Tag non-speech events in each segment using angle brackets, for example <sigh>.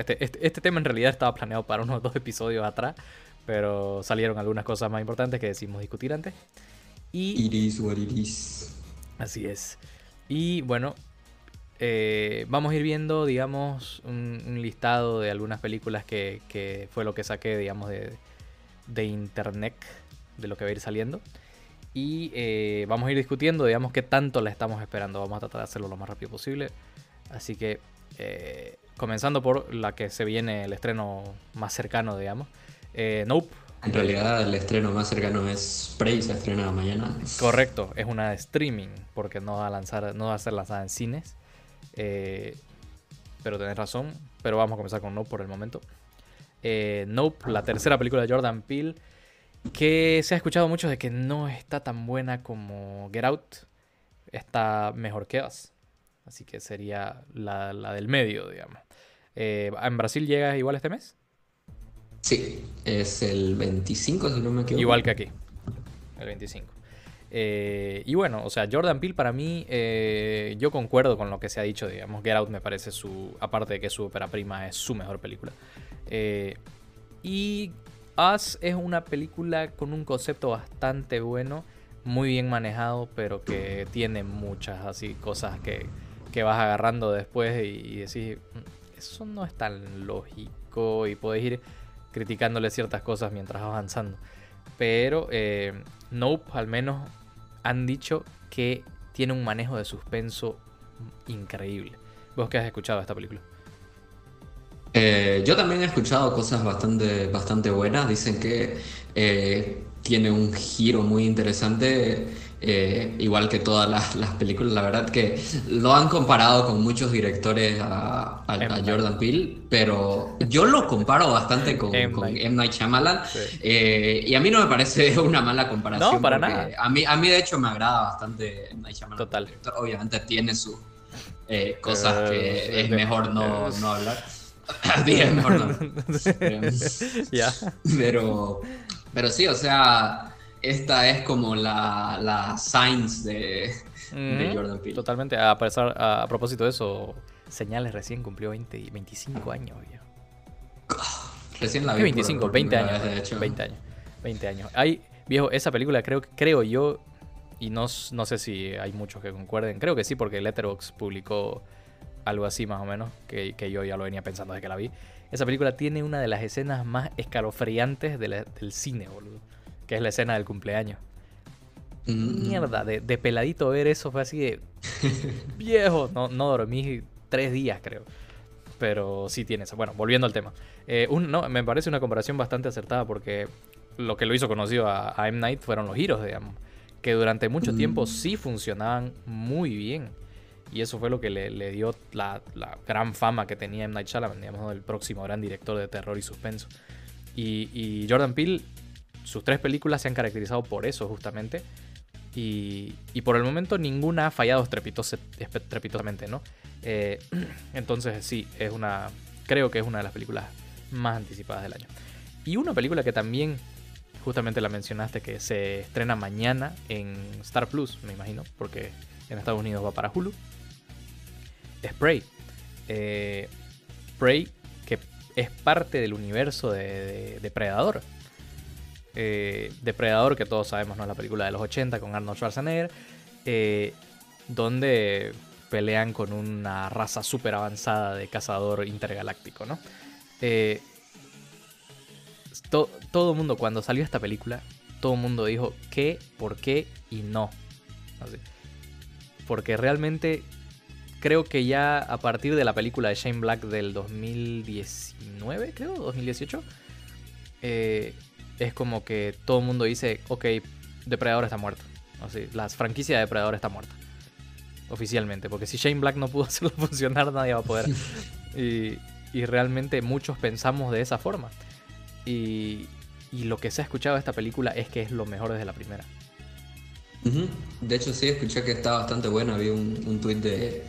Este, este, este, tema en realidad estaba planeado para unos <laughs> dos episodios atrás, pero salieron algunas cosas más importantes que decimos discutir antes. Y, iris what iris. Así es. Y bueno, eh, vamos a ir viendo, digamos, un, listado de algunas películas que, fue lo que saqué, digamos, de, de internet, de lo que va a ir saliendo. Y eh, vamos a ir discutiendo, digamos, qué tanto la estamos esperando. Vamos a tratar de hacerlo lo más rápido posible. Así que, eh, comenzando por la que se viene el estreno más cercano, digamos. Eh, nope. En realidad, el estreno más cercano es Prey, se estrena mañana. Correcto, es una de streaming, porque no va a, lanzar, no va a ser lanzada en cines. pero tenés razón. Pero vamos a comenzar con Nope por el momento. nope, la tercera película de Jordan Peele que se ha escuchado mucho de que no está tan buena como Get Out. Está mejor que Us. Así que sería la, del medio, digamos. Eh, ¿En Brasil llega igual este mes? Sí, es el 25, si no me equivoco. Igual que aquí, el 25. Eh, y bueno, o sea, Jordan Peele para mí, eh, yo concuerdo con lo que se ha dicho, digamos, Get Out me parece su, aparte de que su ópera prima es su mejor película. y Us es una película con un concepto bastante bueno, muy bien manejado, pero que tiene muchas así cosas que, vas agarrando después y, decís, mm, eso no es tan lógico y podés ir criticándole ciertas cosas mientras avanzando. Pero eh, Nope al menos han dicho que tiene un manejo de suspenso increíble. ¿Vos qué has escuchado esta película? Eh, yo también he escuchado cosas bastante, bastante buenas. Dicen que eh, tiene un giro muy interesante, eh, igual que todas las, películas. La verdad que lo han comparado con muchos directores a, Jordan Peele, pero yo lo comparo bastante con, M. Night Shyamalan. y a mí no me parece <laughs> una mala comparación. No, para nada. A mí, a mí, de hecho, me agrada bastante M. Night Shyamalan. Total. Obviamente tiene sus cosas que es mejor no, no hablar. <laughs> Bien, <laughs> <laughs> ya. Pero, pero sí, o sea, esta es como la, la science de, Jordan Peele. Totalmente. A, pesar, a, propósito de eso, Señales recién cumplió 20, 25 años, viejo. <sighs> Recién la vi. 25, 20 años. 20 años. 20 años. Hay, viejo, esa película creo, creo yo, y no, no sé si hay muchos que concuerden, creo que sí, porque Letterboxd publicó algo así más o menos, que, yo ya lo venía pensando desde que la vi. Esa película tiene una de las escenas más escalofriantes del cine, boludo. Que es la escena del cumpleaños. Mm. Mierda, de, peladito ver eso fue así de <laughs> viejo. No, no dormí tres días, creo. Pero sí tiene eso. Bueno, volviendo al tema. Eh, no, me parece una comparación bastante acertada porque lo que lo hizo conocido a, M. Night fueron los giros, digamos. Que durante mucho tiempo mm. sí funcionaban muy bien. Y eso fue lo que le, dio la, gran fama que tenía M. Night Shyamalan, digamos, el próximo gran director de terror y suspenso. Y, Jordan Peele, sus tres películas se han caracterizado por eso justamente. Y, por el momento ninguna ha fallado estrepitosamente, ¿no? Eh, <clears throat> entonces sí, es una, creo que es una de las películas más anticipadas del año. Y una película que también, justamente la mencionaste, que se estrena mañana en Star Plus, me imagino, porque en Estados Unidos va para Hulu. Spray. Eh, Prey, que es parte del universo de, Depredador. Eh, Depredador, que todos sabemos, ¿no? La película de los 80 con Arnold Schwarzenegger. Eh, donde pelean con una raza súper avanzada de cazador intergaláctico, ¿no? todo el mundo, cuando salió esta película, todo el mundo dijo qué, por qué y no. Porque realmente creo que ya a partir de la película de Shane Black del 2019, creo, 2018, eh, es como que todo el mundo dice, ok, Depredador está muerto. Así, la franquicia de Depredador está muerta. Oficialmente, porque si Shane Black no pudo <laughs> hacerlo funcionar, nadie va a poder. <laughs> y, realmente muchos pensamos de esa forma. Y, lo que se ha escuchado de esta película es que es lo mejor desde la primera. De hecho, sí, escuché que está bastante bueno. Había un, un tuit de,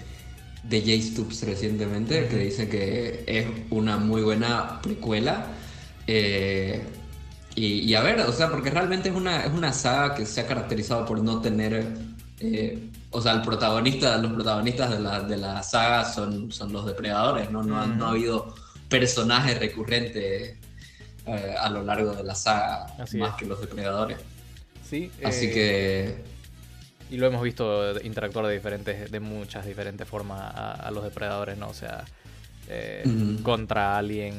de Jay Stubbs recientemente, que dice que es una muy buena precuela. Eh, y, a ver, o sea, porque realmente es una, es una saga que se ha caracterizado por no tener. Eh, o sea, el protagonista, los protagonistas de la, de la saga son, son los depredadores, ¿no? No, ha, no ha habido personaje recurrente eh, a lo largo de la saga, más que los depredadores. Sí. Así que. Y lo hemos visto interactuar de diferentes, de muchas diferentes formas a, los depredadores, ¿no? O sea, eh, contra alguien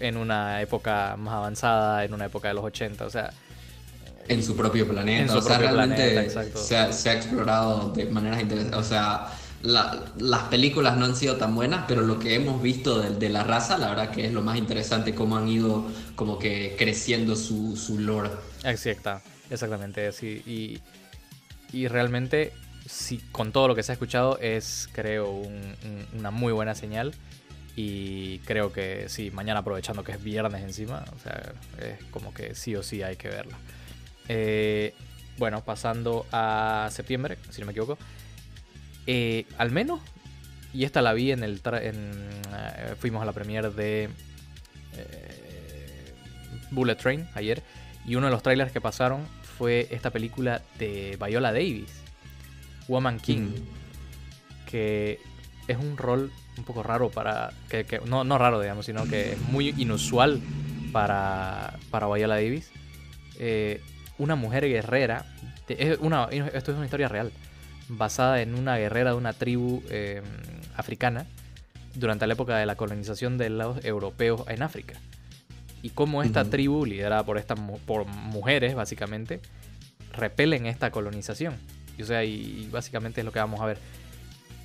en una época más avanzada, en una época de los 80, o sea. En su propio planeta, o sea, realmente se, ha, se, ha, explorado de maneras interesantes, o sea, las películas no han sido tan buenas, pero lo que hemos visto de, la raza, la verdad que es lo más interesante, cómo han ido como que creciendo su, su lore. Exacta, exactamente, sí. Y, y realmente, sí, con todo lo que se ha escuchado, es, creo, una muy buena señal. Y creo que sí, mañana aprovechando que es viernes encima, o sea, es como que sí o sí hay que verla. Eh, bueno, pasando a septiembre, si no me equivoco. Eh, al menos, y esta la vi en el. Eh, fuimos a la premiere de eh, Bullet Train ayer. Y uno de los trailers que pasaron fue esta película de Viola Davis, Woman King. Que es un rol un poco raro para. Que, no, no raro, digamos, sino que es muy inusual para, para Viola Davis. una mujer guerrera. una, esto es una historia real basada en una guerrera de una tribu em, africana durante la época de la colonización de los europeos en África. Y cómo esta tribu, liderada por, estas por mujeres básicamente, repelen esta colonización. Y, o sea, y, básicamente es lo que vamos a ver.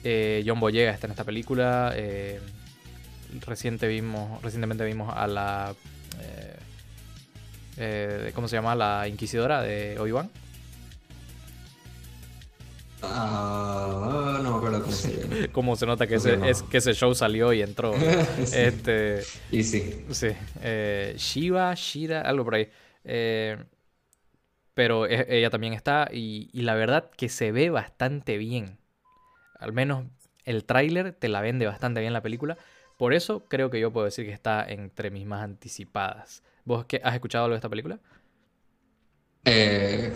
Eh, John Boyega está en esta película. Eh, reciente vimos, recientemente vimos a la... Eh, ¿Cómo se llama? La Inquisidora de Obi-Wan. Ah, <laughs> cómo se nota que, ese, es, que ese show salió y entró. <laughs> este, y sí. Sí. Eh, Shiva, Shira, algo por ahí. Eh, pero e, ella también está y, la verdad que se ve bastante bien. Al menos el tráiler te la vende bastante bien la película. Por eso creo que yo puedo decir que está entre mis más anticipadas. ¿Vos qué, has escuchado algo de esta película? Eh,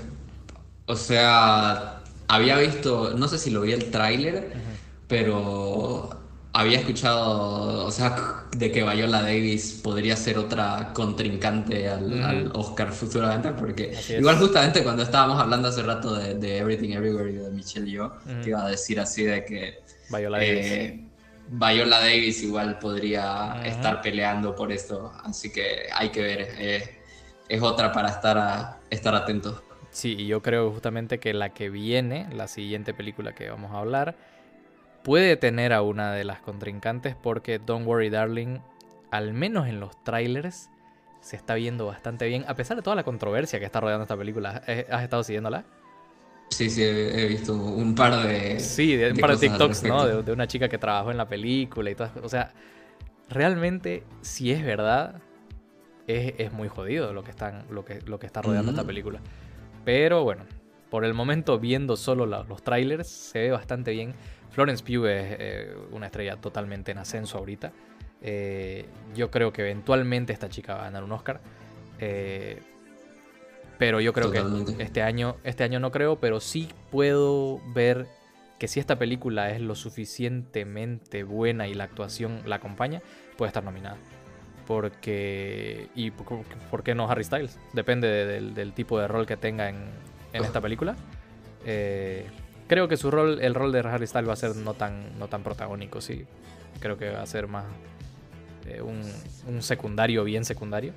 o sea, había visto, no sé si lo vi el tráiler, pero había escuchado, o sea, de que Viola Davis podría ser otra contrincante al, Oscar futuramente, porque igual justamente cuando estábamos hablando hace rato de, Everything Everywhere y de Michelle y yo, te iba a decir así de que Viola Davis. Viola Davis igual podría estar peleando por esto, así que hay que ver, eh, es otra para estar, a, estar atentos. Sí, y yo creo justamente que la que viene, la siguiente película que vamos a hablar, puede tener a una de las contrincantes porque Don't Worry Darling, al menos en los trailers, se está viendo bastante bien, a pesar de toda la controversia que está rodeando esta película. Eh, ¿Has estado siguiéndola? Sí, sí, he visto un par de. Sí, de, un par de TikToks, ¿no? De, una chica que trabajó en la película y todas O sea, realmente, si es verdad, es, muy jodido lo que, están, lo que, lo que está rodeando esta película. Pero bueno, por el momento viendo solo los trailers se ve bastante bien. Florence Pugh es eh, una estrella totalmente en ascenso ahorita. Eh, yo creo que eventualmente esta chica va a ganar un Oscar. Eh, pero yo creo que este año, este año no creo, pero sí puedo ver que si esta película es lo suficientemente buena y la actuación la acompaña, puede estar nominada. Porque. ¿Y por, qué no Harry Styles? Depende del, tipo de rol que tenga en, esta película. Eh, creo que su rol, el rol de Harry Styles va a ser no tan, no tan protagónico, sí. Creo que va a ser más eh, un, secundario, bien secundario.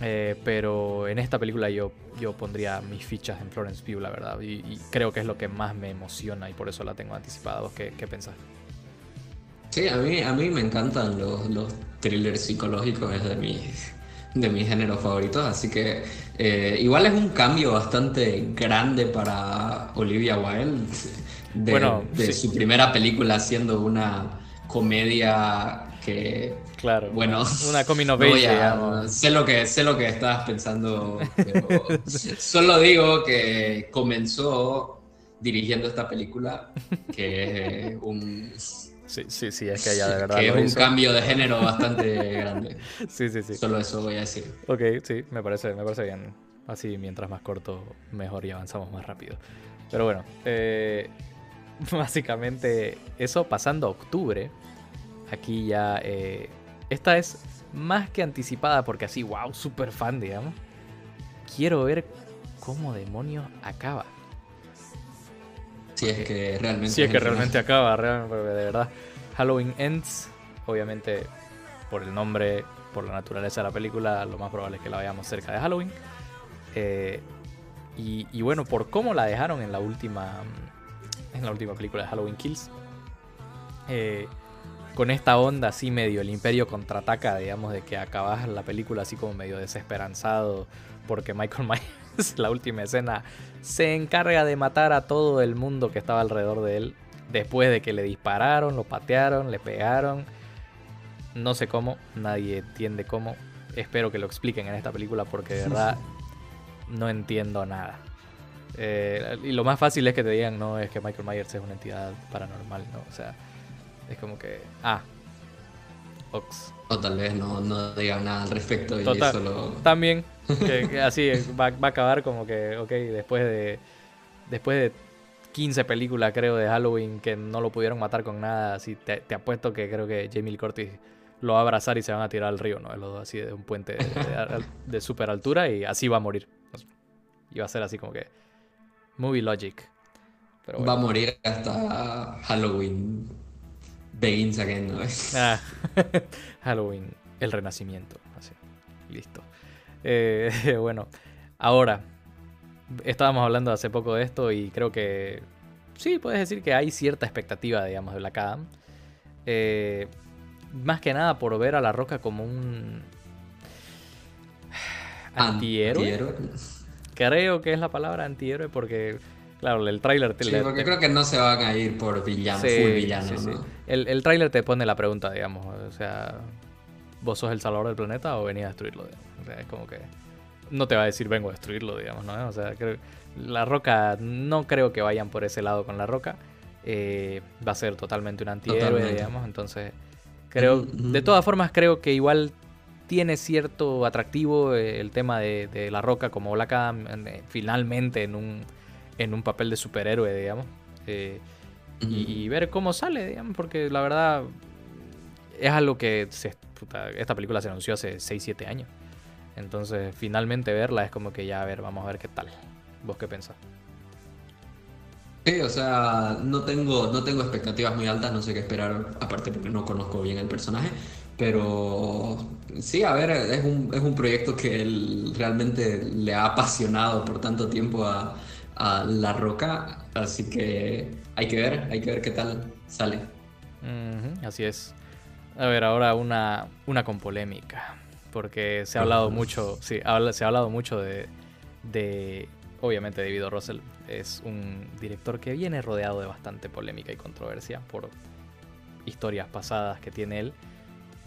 Eh, pero en esta película yo, yo pondría mis fichas en Florence Pugh, la verdad. Y, creo que es lo que más me emociona y por eso la tengo anticipada. ¿Vos qué, qué pensás? Sí, a mí, a mí me encantan los, los thrillers psicológicos, es de mis, de mis géneros favoritos, así que eh, igual es un cambio bastante grande para Olivia Wilde, de, de su primera película siendo una comedia que claro bueno una coming sé lo que sé lo que estabas pensando pero <laughs> solo digo que comenzó dirigiendo esta película que es un Sí, sí, sí, es que ella de <laughs> verdad. Que es un cambio de género bastante grande. <laughs> Sí, sí, sí. Solo eso voy a decir. Ok, sí, me parece, me parece bien. Así, mientras más corto, mejor y avanzamos más rápido. Pero bueno, eh, <laughs> básicamente eso pasando a octubre. aquí ya... Eh, esta es más que anticipada porque así, wow, super fan, digamos. Quiero ver cómo demonios acaba. Si es que realmente... Si es que realmente acaba, realmente, de verdad. Halloween Ends, obviamente por el nombre, por la naturaleza de la película, lo más probable es que la veamos cerca de Halloween. Eh, y, bueno, por cómo la dejaron en la última, en la última película de Halloween Kills. Eh, con esta onda así medio el imperio contraataca, digamos, de que acabas la película así como medio desesperanzado porque Michael <laughs> Myers, <laughs> la última escena, se encarga de matar a todo el mundo que estaba alrededor de él después de que le dispararon, lo patearon, le pegaron. No sé cómo, nadie entiende cómo. Espero que lo expliquen en esta película porque de verdad no entiendo nada. Eh, y lo más fácil es que te digan, no, es que Michael Myers es una entidad paranormal, ¿no? O sea, es como que, ah, Ox. O tal vez no, no digan nada al respecto y solo... También, <laughs> que, así va, va, a acabar como que, ok, después de, después de 15 películas, creo, de Halloween que no lo pudieron matar con nada, así te, apuesto que creo que Jamie Lee Curtis lo va a abrazar y se van a tirar al río, ¿no? Así de un puente de, de super altura y así va a morir. Y va a ser así como que movie logic. Va a morir hasta Halloween begins again, ¿no? <laughs> ah, <laughs> Halloween, el renacimiento. Así, listo. Eh, <laughs> bueno, ahora, estábamos hablando hace poco de esto y creo que sí, puedes decir que hay cierta expectativa, digamos, de Black Adam. Eh, más que nada por ver a La Roca como un <sighs> antihéroe. Creo que es la palabra antihéroe porque, claro, el tráiler... Sí, porque creo que no se van a ir por villano, full villano. El, el tráiler te pone la pregunta, digamos, o sea, ¿vos sos el salvador del planeta o venís a destruirlo? O sea, es como que no te va a decir vengo a destruirlo, digamos, ¿no? O sea, la roca, no creo que vayan por ese lado con la roca. Eh, va a ser totalmente un antihéroe, digamos, entonces creo, de todas formas creo que igual tiene cierto atractivo eh, el tema de, La Roca como Black Adam eh, finalmente en un, en un papel de superhéroe, digamos. Eh, y, ver cómo sale, digamos, porque la verdad es algo que esta película se anunció hace 6-7 años. Entonces, finalmente verla es como que ya, a ver, vamos a ver qué tal. ¿Vos qué pensás? Sí, o sea, no tengo, no tengo expectativas muy altas, no sé qué esperar, aparte porque no conozco bien el personaje, pero sí, a ver, es un, es un proyecto que él realmente le ha apasionado por tanto tiempo a, La Roca, así que hay que ver, hay que ver qué tal sale. así es. A ver, ahora una, una con polémica, porque se ha hablado mucho, sí, se ha hablado mucho de, de, obviamente, David Russell es un director que viene rodeado de bastante polémica y controversia por historias pasadas que tiene él.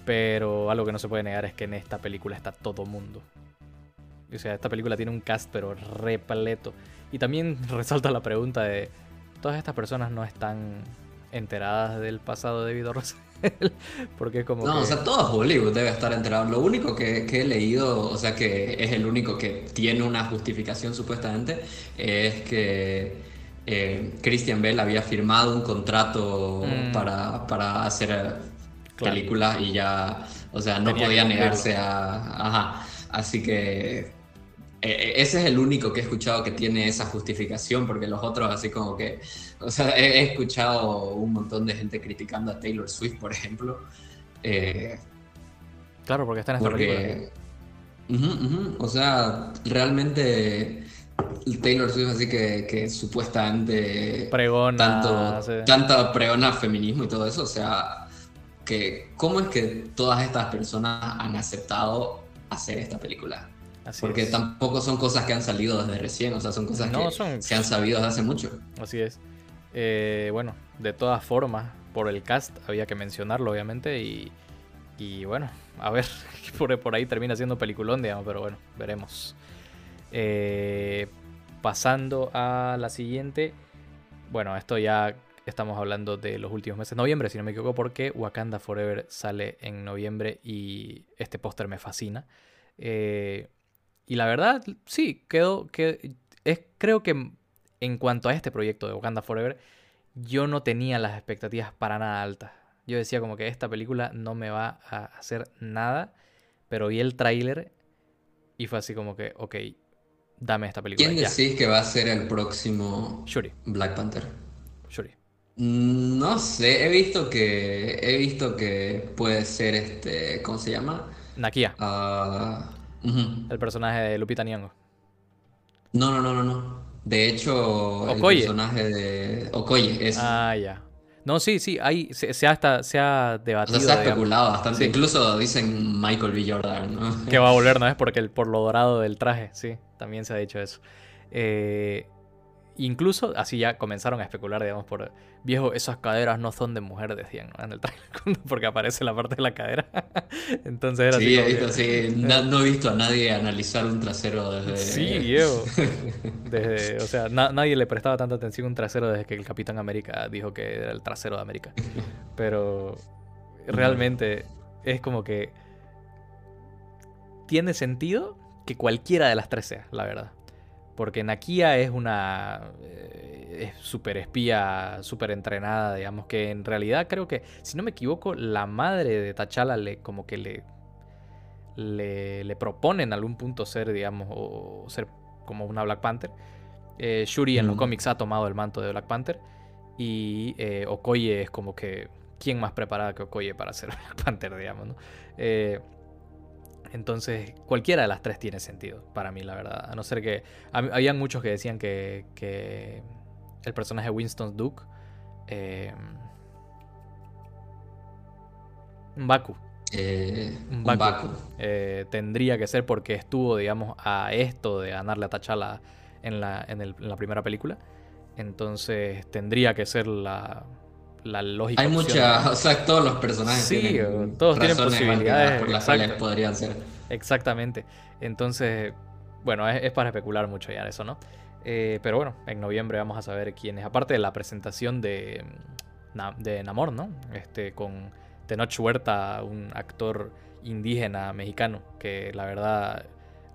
Pero algo que no se puede negar es que en esta película está todo mundo. O sea, esta película tiene un cast pero repleto. Y también <laughs> resalta la pregunta de, ¿todas estas personas no están enteradas del pasado de David Russell? <laughs> Porque es como No, o sea, todo Hollywood debe estar enterado. Lo único que, he leído, o sea, que es el único que tiene una justificación supuestamente, es que eh, Christian Bell había firmado un contrato mm. para, para hacer películas y ya, o sea, no podía negarse a... Ajá, así que e, e, ese es el único que he escuchado que tiene esa justificación, porque los otros así como que, <laughs> o sea, he, escuchado un montón de gente criticando a Taylor Swift, por ejemplo. Eh, claro, porque está en esta película. o sea, realmente Taylor Swift así que, que supuestamente pregona, tanto, tanta pregona feminismo y todo eso, o sea, cómo es que todas estas personas han aceptado hacer esta película. Porque tampoco son cosas que han salido desde recién, o sea, son cosas que se han sabido desde hace mucho. Así es. Eh, bueno, de todas formas, por el cast había que mencionarlo, obviamente, y, y bueno, a ver, <laughs> por, por ahí termina siendo peliculón, digamos, pero bueno, veremos. Eh, pasando a la siguiente, bueno, esto ya Estamos hablando de los últimos meses, noviembre, si no me equivoco, porque Wakanda Forever sale en noviembre y este póster me fascina. Eh, y la verdad, sí, quedó, que es, creo que en cuanto a este proyecto de Wakanda Forever, yo no tenía las expectativas para nada altas. yo decía como que esta película no me va a hacer nada, pero vi el tráiler y fue así como que, ok, dame esta película. ¿Quién decís que va a ser el próximo Shuri. Black Panther? Shuri. Mm, no sé, he visto que he visto que puede ser este, ¿cómo se llama? Nakia. El personaje de Lupita Nyong'o. No, no, no, no, no. De hecho, el personaje de Okoye es. Ah, ya. No, sí, sí, hay, se, ha, hasta, se ha debatido. se ha especulado bastante. Incluso dicen Michael B. Jordan, ¿no? Que va a volver, ¿no? <laughs> Es porque el, por lo dorado del traje, sí, también se ha dicho eso. Eh, Incluso así ya comenzaron a especular, digamos, por viejo, esas caderas no son de mujer, decían en el trailer, <laughs> porque aparece la parte de la cadera. <laughs> Entonces era sí, así. He visto, sí, no, he visto a nadie analizar un trasero desde. Sí, <laughs> viejo. Desde, o sea, nadie le prestaba tanta atención a un trasero desde que el Capitán América dijo que era el trasero de América. Pero realmente es como que. Tiene sentido que cualquiera de las tres sea, la verdad. Porque Nakia es una. Eh, es súper espía, súper entrenada, digamos. Que en realidad creo que, si no me equivoco, la madre de T'Challa le, como que le, le. propone en algún punto ser, digamos, o ser como una Black Panther. Eh, Shuri en los cómics ha tomado el manto de Black Panther. Y eh, Okoye es como que. ¿Quién más preparada que Okoye para ser <laughs> Black Panther, digamos, ¿no? Eh, entonces, cualquiera de las tres tiene sentido para mí, la verdad. A no ser que. Habían muchos que decían que, que el personaje Winston Duke. Eh, Baku. Eh, eh, tendría que ser porque estuvo, digamos, a esto de ganarle a T'Challa en la, en la primera película. Entonces, tendría que ser la, la lógica. Hay muchas, o sea, todos los personajes sí, todos tienen posibilidades por las cuales podrían ser. Exactamente. Entonces, bueno, es, para especular mucho ya eso, ¿no? Eh, pero bueno, en noviembre vamos a saber quién es. Aparte de la presentación de, de Namor, ¿no? Este, con Tenoch Huerta, un actor indígena mexicano, que la verdad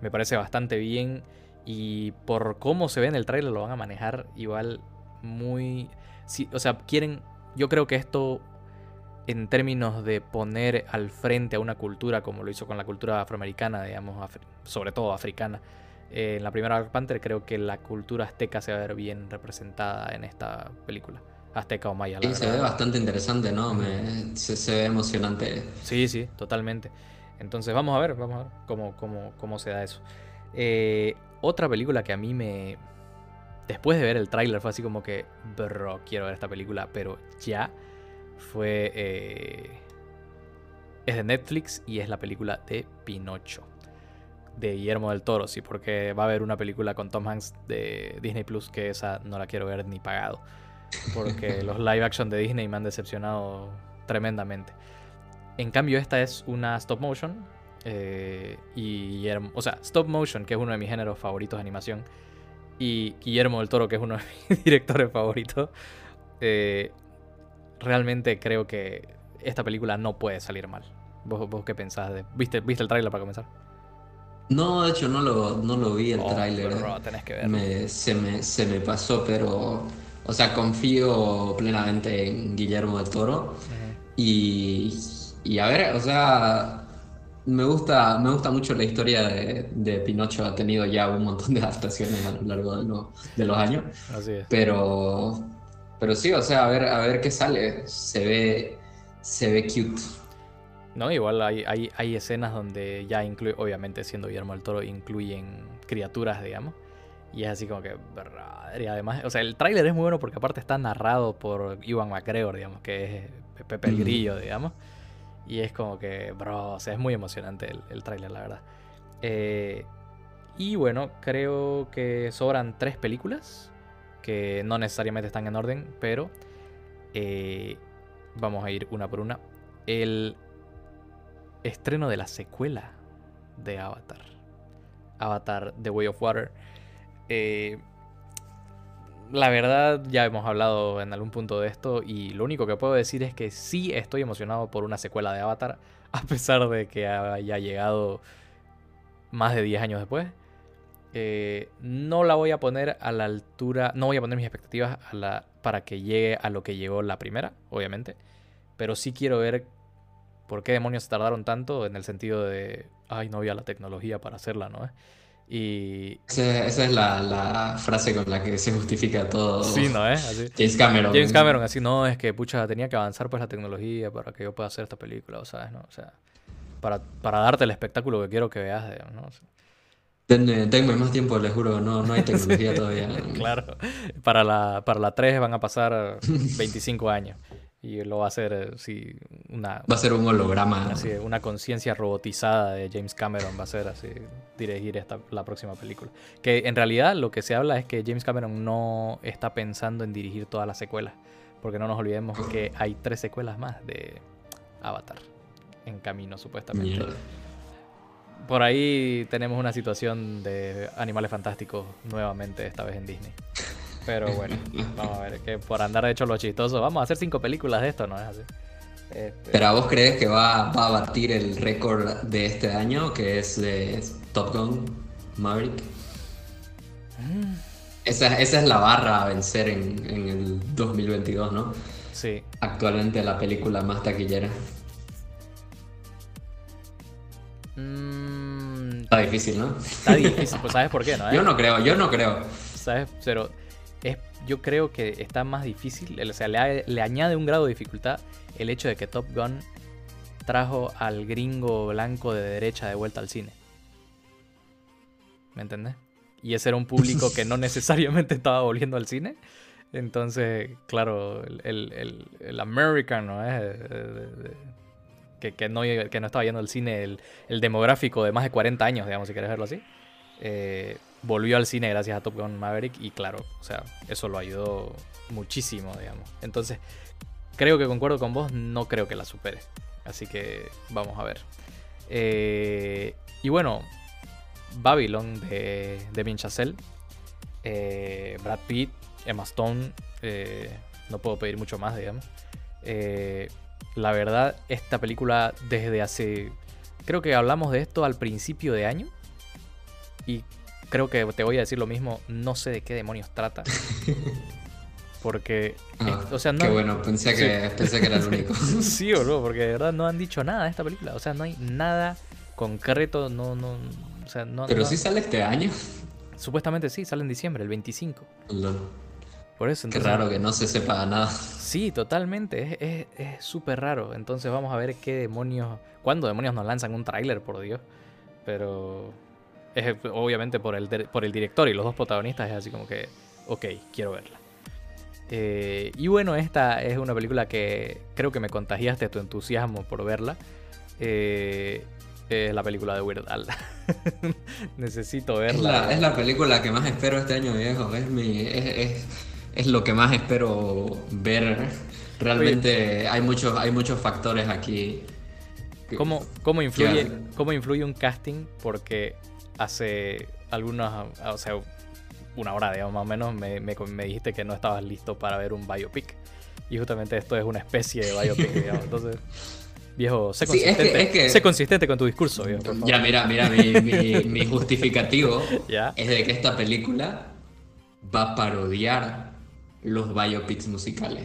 me parece bastante bien. Y por cómo se ve en el trailer lo van a manejar igual muy... Sí, o sea, quieren yo creo que esto, en términos de poner al frente a una cultura como lo hizo con la cultura afroamericana, digamos, sobre todo africana, eh, en la primera Black Panther creo que la cultura azteca se va a ver bien representada en esta película. Azteca o maya. sí, se ve bastante interesante, ¿no? se, ve emocionante. Sí, sí, totalmente. Entonces vamos a ver, vamos a ver cómo, cómo, cómo se da eso. Eh, otra película que a mí me, después de ver el tráiler fue así como que, bro, quiero ver esta película, pero ya fue... Eh, es de Netflix y es la película de Pinocho. De Guillermo del Toro, sí, porque va a haber una película con Tom Hanks de Disney Plus que esa no la quiero ver ni pagado. Porque <laughs> los live action de Disney me han decepcionado tremendamente. En cambio, esta es una stop motion. Eh, y o sea, stop motion, que es uno de mis géneros favoritos de animación y Guillermo del Toro, que es uno de mis <laughs> directores favoritos, eh, realmente creo que esta película no puede salir mal. ¿Vos, vos qué pensás? De, ¿viste, ¿Viste el tráiler para comenzar? No, de hecho no lo, no lo vi el oh, tráiler. tenés que verlo. se, me, se me pasó, pero... O sea, confío plenamente en Guillermo del Toro. y, y a ver, o sea, me gusta, me gusta mucho la historia de, Pinocho. Ha tenido ya un montón de adaptaciones a lo largo de, los años. Así es. Pero, pero sí, o sea, a ver, a ver qué sale. Se ve, se ve cute. No, igual hay, hay, hay escenas donde ya incluye, obviamente siendo Guillermo del Toro, incluyen criaturas, digamos. Y es así como que, y además, o sea, el tráiler es muy bueno porque aparte está narrado por Iwan McGregor, digamos, que es Pepe el Grillo, digamos. Y es como que, bro, o sea, es muy emocionante el, el tráiler, la verdad. Eh, y bueno, creo que sobran tres películas que no necesariamente están en orden, pero eh, vamos a ir una por una. El estreno de la secuela de Avatar. Avatar The Way of Water. Eh, la verdad, ya hemos hablado en algún punto de esto y lo único que puedo decir es que sí estoy emocionado por una secuela de Avatar, <laughs> a pesar de que haya llegado más de 10 años después. Eh, no la voy a poner a la altura, no voy a poner mis expectativas a la, para que llegue a lo que llegó la primera, obviamente. pero sí quiero ver por qué demonios tardaron tanto en el sentido de, ay, no había la tecnología para hacerla, ¿no? Y... Esa, es la, frase con la que se justifica todo. Sí, ¿no es? Así. James Cameron. James Cameron, así, no, es que, pucha, tenía que avanzar pues la tecnología para que yo pueda hacer esta película, ¿sabes? ¿no? O sea, para, para darte el espectáculo que quiero que veas, ¿no? Denme, más tiempo, les juro, no, no hay tecnología todavía. <laughs> claro, para la, para la 3 van a pasar <laughs> 25 años. Y lo va a hacer, eh, sí, una... Va a ser un holograma. Así, una conciencia robotizada de James Cameron va a ser así, dirigir esta, la próxima película. Que en realidad lo que se habla es que James Cameron no está pensando en dirigir todas las secuelas. Porque no nos olvidemos que hay tres secuelas más de Avatar en camino, supuestamente. Por ahí tenemos una situación de animales fantásticos nuevamente, esta vez en Disney. Pero bueno, <laughs> vamos a ver, que por andar de hecho lo chistoso, vamos a hacer cinco películas de esto, ¿no es así? Este... Pero vos crees que va, va, a batir el récord de este año, que es de Top Gun Maverick? Mm. Esa, esa, es la barra a vencer en, en, el 2022, ¿no? Sí. Actualmente la película más taquillera. Mm. Está difícil, ¿no? Está difícil, pues ¿sabes por qué, no? <laughs> Yo no creo, yo no creo. ¿Sabes? Pero yo creo que está más difícil, o sea, le, añade un grado de dificultad el hecho de que Top Gun trajo al gringo blanco de derecha de vuelta al cine. ¿Me entendés? Y ese era un público que no <laughs> necesariamente estaba volviendo al cine. Entonces, claro, el, el, American, ¿no? que, no, que no estaba yendo al cine, el, demográfico de más de 40 años, digamos, si quieres verlo así. Eh, volvió al cine gracias a Top Gun Maverick y claro, o sea, eso lo ayudó muchísimo, digamos. Entonces, creo que concuerdo con vos, no creo que la supere. Así que vamos a ver. Eh, y bueno, Babylon de, de Chazelle, eh, Brad Pitt, Emma Stone, eh, no puedo pedir mucho más, digamos. la verdad, esta película desde hace... Creo que hablamos de esto al principio de año. Y creo que te voy a decir lo mismo, no sé de qué demonios trata. <laughs> Porque, ah, o sea, no... Qué bueno, pensé que, pensé que era el único. <laughs> sí o no, porque de verdad no han dicho nada de esta película. O sea, no hay nada concreto, no, no, o sea, no... Pero sí sale este año. Supuestamente sí, sale en diciembre, el 25. Por eso, entonces, Qué raro que no se sepa nada. Sí, totalmente. Es súper raro. Entonces vamos a ver qué demonios. ¿Cuándo demonios nos lanzan un tráiler, por Dios? Pero es obviamente por el, por el director y los dos protagonistas es así como que, ok, quiero verla. Eh, y bueno, esta es una película que creo que me contagiaste tu entusiasmo por verla. Eh, es la película de Weird Al. <laughs> Necesito verla. Es la, película que más espero este año, viejo. Es, mi, es, es, lo que más espero ver. Realmente hay muchos, hay muchos factores aquí. ¿Cómo, cómo, influye, ¿Cómo influye un casting? Porque hace algunas, o sea, una hora, digamos, más o menos, me, me, dijiste que no estabas listo para ver un biopic. Y justamente esto es una especie de biopic, <laughs> digamos. Entonces, viejo, sé consistente, sé consistente con tu discurso, viejo. Ya, mira, mira, mi, mi, justificativo <laughs> es de que esta película va a parodiar los biopics musicales.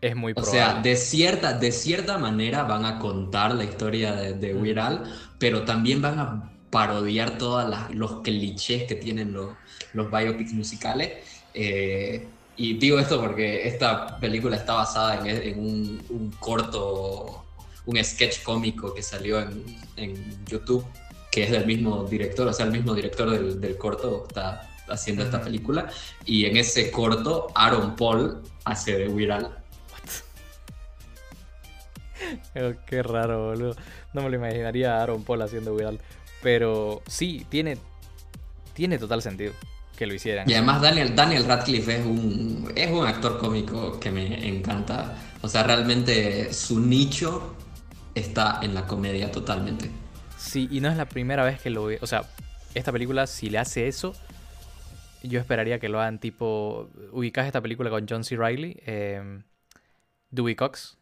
Es muy probable. O sea, de cierta, de cierta manera van a contar la historia de, de Weird pero también van a parodiar todos los clichés que tienen los, los biopics musicales. Eh, y digo esto porque esta película está basada en, un, corto, un sketch cómico que salió en, YouTube, que es del mismo director, o sea, el mismo director del, corto está haciendo esta película. Y en ese corto, Aaron Paul hace de Viral. <laughs> Qué raro, boludo. No me lo imaginaría a Aaron Paul haciendo Viral. Pero sí, tiene, tiene total sentido que lo hicieran. Y además Daniel, Daniel Radcliffe es un, es un actor cómico que me encanta. O sea, realmente su nicho está en la comedia totalmente. Sí, y no es la primera vez que lo veo. O sea, esta película, si le hace eso, yo esperaría que lo hagan tipo. ¿Ubicás esta película con John C. Riley? Eh, Dewey Cox.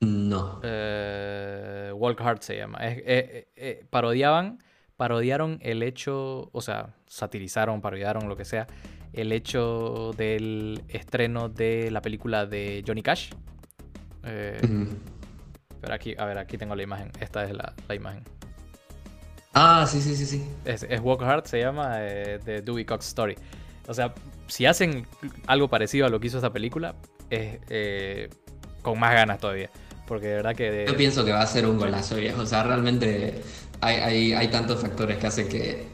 No. Eh, Walk Hard se llama. Eh, eh, parodiaban, parodiaron el hecho, o sea, satirizaron, parodiaron lo que sea, el hecho del estreno de la película de Johnny Cash. Eh, pero aquí, a ver, aquí tengo la imagen. Esta es la, imagen. Ah, sí, sí, sí, sí. Es, Walk Hard, se llama, de Dewey Cox Story. O sea, si hacen algo parecido a lo que hizo esta película, es con más ganas todavía. Porque de verdad que... Yo pienso que va a ser un golazo, viejo. O sea, realmente hay, hay, tantos factores que hacen que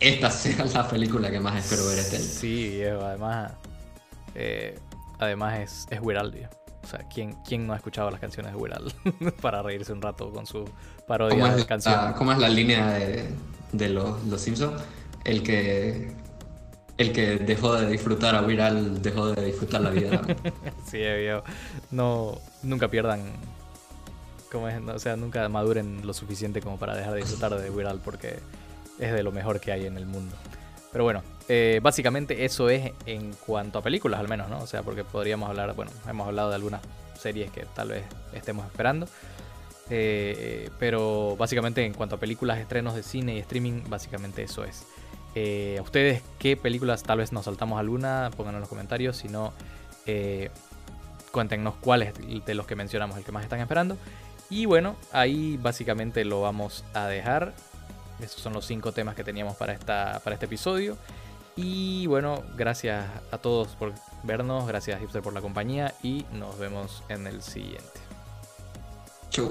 esta <laughs> sea la película que más espero ver este año. Sí, además... Eh, además es, es Weird O sea, ¿quién, ¿quién no ha escuchado las canciones de Weird <laughs> para reírse un rato con su parodia de canciones? ¿Cómo es la línea de, de los, los Simpsons? El que el que dejó de disfrutar a Viral dejó de disfrutar la vida. <laughs> sí, viejo. No, nunca pierdan. Como es, o sea, nunca maduren lo suficiente como para dejar de disfrutar de Viral porque es de lo mejor que hay en el mundo. Pero bueno, eh, básicamente eso es en cuanto a películas al menos, ¿no? O sea, porque podríamos hablar, bueno, hemos hablado de algunas series que tal vez estemos esperando. Eh, pero básicamente en cuanto a películas, estrenos de cine y streaming, básicamente eso es. Eh, ¿A ustedes qué películas? Tal vez nos saltamos alguna, pónganlo en los comentarios. Si no, eh, cuéntenos cuáles de los que mencionamos el que más están esperando. Y bueno, ahí básicamente lo vamos a dejar. Esos son los cinco temas que teníamos para, esta, para este episodio. Y bueno, gracias a todos por vernos, gracias Hipster por la compañía y nos vemos en el siguiente. Chau.